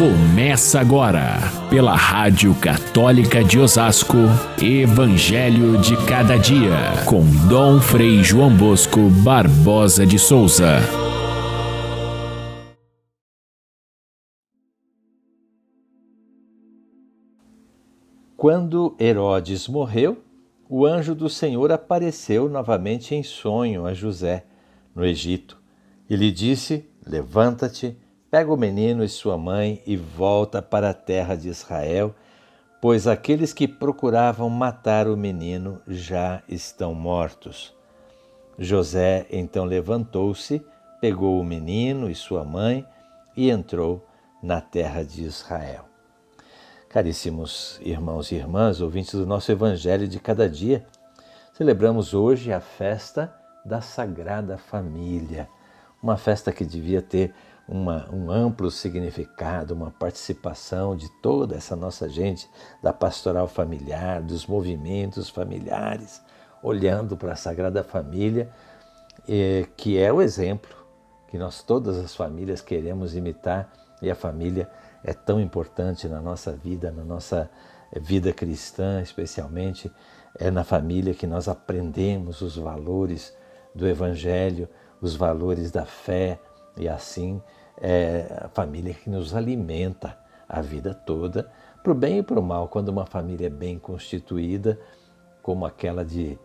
Começa agora, pela Rádio Católica de Osasco, Evangelho de Cada Dia, com Dom Frei João Bosco Barbosa de Souza. Quando Herodes morreu, o anjo do Senhor apareceu novamente em sonho a José, no Egito, e lhe disse: Levanta-te Pega o menino e sua mãe e volta para a terra de Israel, pois aqueles que procuravam matar o menino já estão mortos. José então levantou-se, pegou o menino e sua mãe e entrou na terra de Israel. Caríssimos irmãos e irmãs, ouvintes do nosso Evangelho de cada dia, celebramos hoje a festa da Sagrada Família, uma festa que devia ter uma, um amplo significado, uma participação de toda essa nossa gente da pastoral familiar, dos movimentos familiares, olhando para a Sagrada Família, eh, que é o exemplo que nós, todas as famílias, queremos imitar e a família é tão importante na nossa vida, na nossa vida cristã, especialmente é na família que nós aprendemos os valores do Evangelho, os valores da fé e assim é a família que nos alimenta a vida toda, para o bem e para o mal. Quando uma família é bem constituída, como aquela de,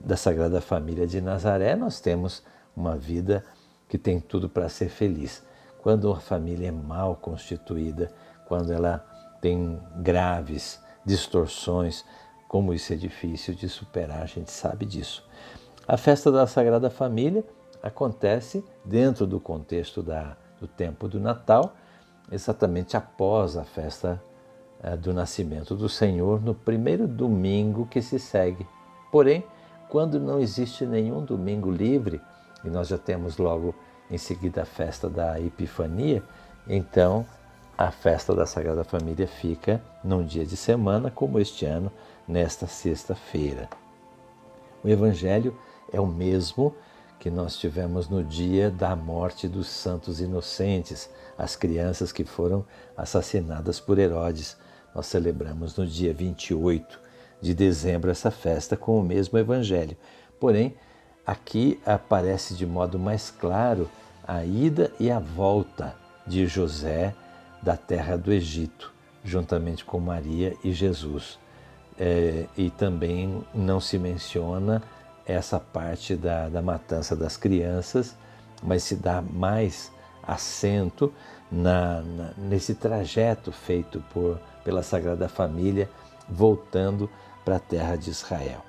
da Sagrada Família de Nazaré, nós temos uma vida que tem tudo para ser feliz. Quando uma família é mal constituída, quando ela tem graves distorções, como isso é difícil de superar, a gente sabe disso. A festa da Sagrada Família acontece dentro do contexto da do tempo do Natal, exatamente após a festa eh, do nascimento do Senhor, no primeiro domingo que se segue. Porém, quando não existe nenhum domingo livre, e nós já temos logo em seguida a festa da Epifania, então a festa da Sagrada Família fica num dia de semana, como este ano, nesta sexta-feira. O Evangelho é o mesmo que nós tivemos no dia da morte dos santos inocentes, as crianças que foram assassinadas por Herodes. Nós celebramos no dia 28 de dezembro essa festa com o mesmo evangelho. Porém, aqui aparece de modo mais claro a ida e a volta de José da terra do Egito, juntamente com Maria e Jesus. É, e também não se menciona essa parte da, da matança das crianças, mas se dá mais acento na, na, nesse trajeto feito por, pela Sagrada Família voltando para a terra de Israel.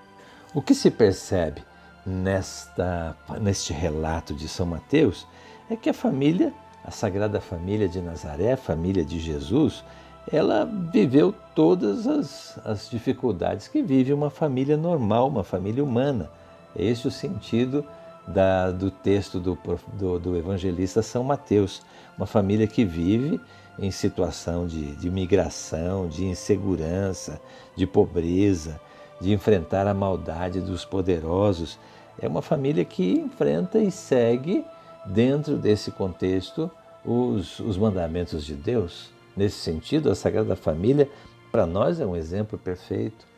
O que se percebe nesta, neste relato de São Mateus é que a família, a Sagrada Família de Nazaré, a família de Jesus, ela viveu todas as, as dificuldades que vive uma família normal, uma família humana é esse o sentido da, do texto do, do, do, evangelista São Mateus. Uma família que vive em situação de, de migração, de insegurança, de pobreza, de enfrentar a maldade dos poderosos. É uma família que enfrenta e segue, dentro desse contexto, os, os mandamentos de Deus. Nesse sentido, a Sagrada Família, para nós, é um exemplo perfeito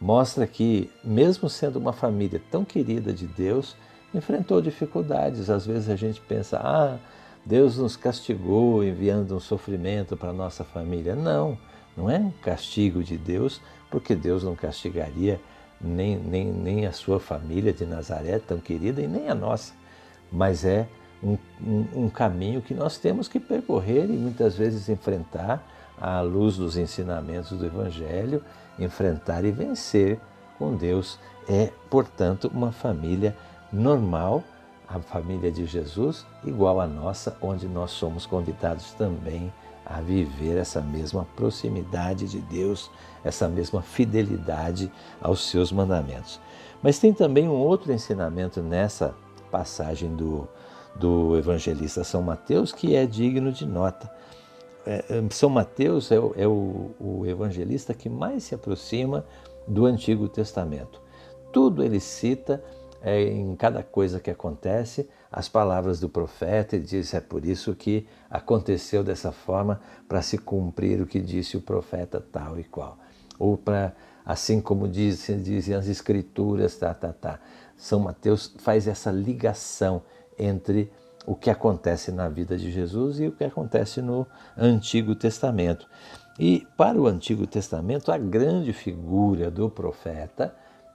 mostra que, mesmo sendo uma família tão querida de Deus, enfrentou dificuldades. Às vezes a gente pensa, ah, Deus nos castigou enviando um sofrimento para nossa família. Não, não é um castigo de Deus, porque Deus não castigaria nem, nem, nem a sua família de Nazaré, tão querida, e nem a nossa. Mas é um, um, um caminho que nós temos que percorrer e muitas vezes enfrentar à luz dos ensinamentos do Evangelho enfrentar e vencer com Deus. É, portanto, uma família normal, a família de Jesus, igual à nossa, onde nós somos convidados também a viver essa mesma proximidade de Deus, essa mesma fidelidade aos seus mandamentos. Mas tem também um outro ensinamento nessa passagem do, do evangelista São Mateus que é digno de nota. É, é, São Mateus é, o, é o, o evangelista que mais se aproxima do Antigo Testamento. Tudo ele cita é, em cada coisa que acontece, as palavras do profeta e diz: é por isso que aconteceu dessa forma, para se cumprir o que disse o profeta tal e qual. Ou para, assim como dizem, dizem as escrituras, tá, tá, tá. São Mateus faz essa ligação entre o que acontece na vida de Jesus e o que acontece no Antigo Testamento. E para o Antigo Testamento, a grande figura do profeta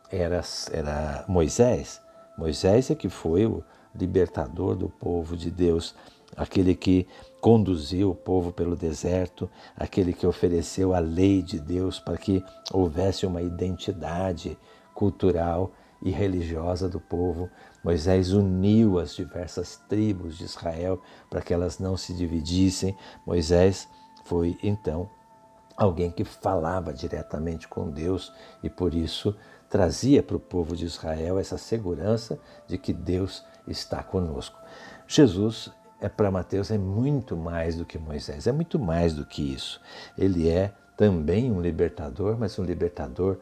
era, era Moisés. Moisés é que foi o libertador do povo de Deus, aquele que conduziu o povo pelo deserto, aquele que ofereceu a lei de Deus para que houvesse uma identidade cultural e religiosa do povo. Moisés uniu as diversas tribos de Israel para que elas não se dividissem. Moisés foi então alguém que falava diretamente com Deus e por isso trazia para o povo de Israel essa segurança de que Deus está conosco. Jesus é para Mateus é muito mais do que Moisés, é muito mais do que isso. Ele é também um libertador, mas um libertador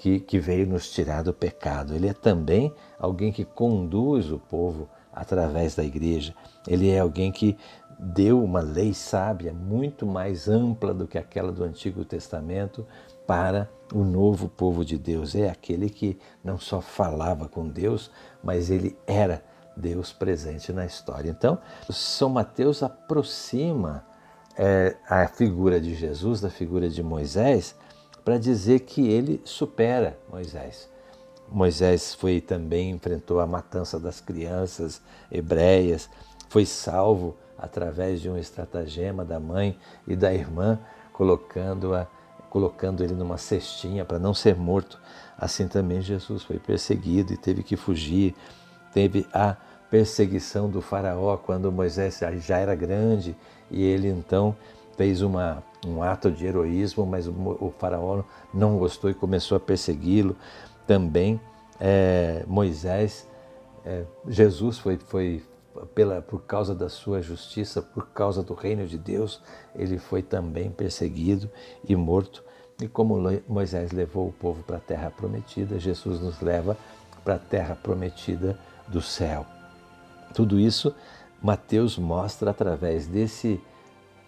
que, que veio nos tirar do pecado. Ele é também alguém que conduz o povo através da igreja. Ele é alguém que deu uma lei sábia muito mais ampla do que aquela do Antigo Testamento para o novo povo de Deus. É aquele que não só falava com Deus, mas ele era Deus presente na história. Então, São Mateus aproxima é, a figura de Jesus da figura de Moisés para dizer que ele supera Moisés. Moisés foi também enfrentou a matança das crianças hebreias, foi salvo através de um estratagema da mãe e da irmã, colocando-a colocando ele numa cestinha para não ser morto. Assim também Jesus foi perseguido e teve que fugir. Teve a perseguição do faraó quando Moisés já era grande e ele então fez uma, um ato de heroísmo, mas o, o faraó não gostou e começou a persegui-lo. Também é, Moisés, é, Jesus foi, foi pela, por causa da sua justiça, por causa do reino de Deus, ele foi também perseguido e morto. E como Moisés levou o povo para a terra prometida, Jesus nos leva para a terra prometida do céu. Tudo isso Mateus mostra através desse,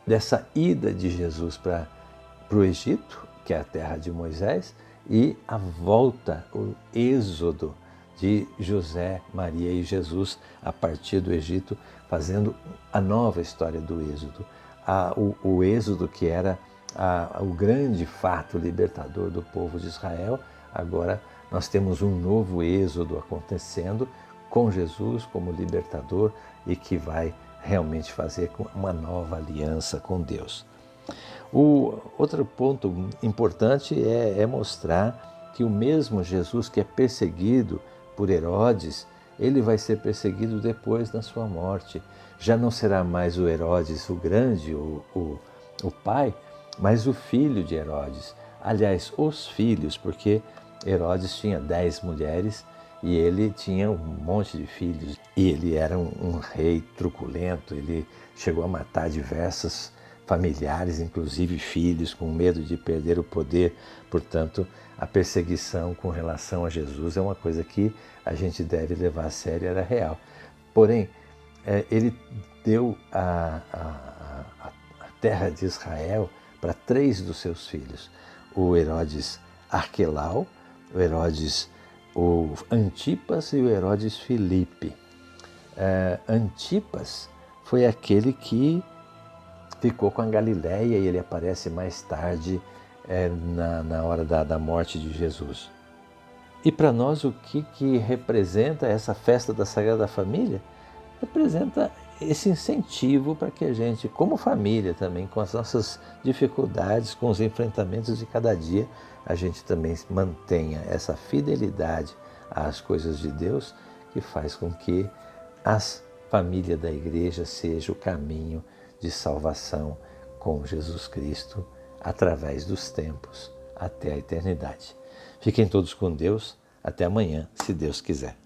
dessa ida de Jesus para o Egito, que é a terra de Moisés, e a volta, o êxodo de José, Maria e Jesus a partir do Egito, fazendo a nova história do Êxodo. A, o, o, Êxodo, que era a, o grande fato libertador do povo de Israel, agora nós temos um novo Êxodo acontecendo com Jesus como libertador e que vai realmente fazer uma nova aliança com Deus. O outro ponto importante é, é mostrar que o mesmo Jesus que é perseguido por Herodes, ele vai ser perseguido depois da sua morte. Já não será mais o Herodes o grande, o, o, o pai, mas o filho de Herodes. Aliás, os filhos, porque Herodes tinha dez mulheres e ele tinha um monte de filhos. E ele era um, um rei truculento, ele chegou a matar diversas familiares, inclusive filhos, com medo de perder o poder. Portanto, a perseguição com relação a Jesus é uma coisa que a gente deve levar a sério, era real. Porém, é, ele deu a, a, a terra de Israel para três dos seus filhos: o Herodes Arquelau, o Herodes o Antipas e o Herodes Filipe. É, Antipas foi aquele que ficou com a Galiléia e ele aparece mais tarde é, na, na hora da, da morte de Jesus. E para nós, o que, que representa essa festa da Sagrada Família? Representa esse incentivo para que a gente, como família também, com as nossas dificuldades, com os enfrentamentos de cada dia, a gente também mantenha essa fidelidade às coisas de Deus, que faz com que a família da igreja seja o caminho de salvação com Jesus Cristo através dos tempos até a eternidade. Fiquem todos com Deus. Até amanhã, se Deus quiser.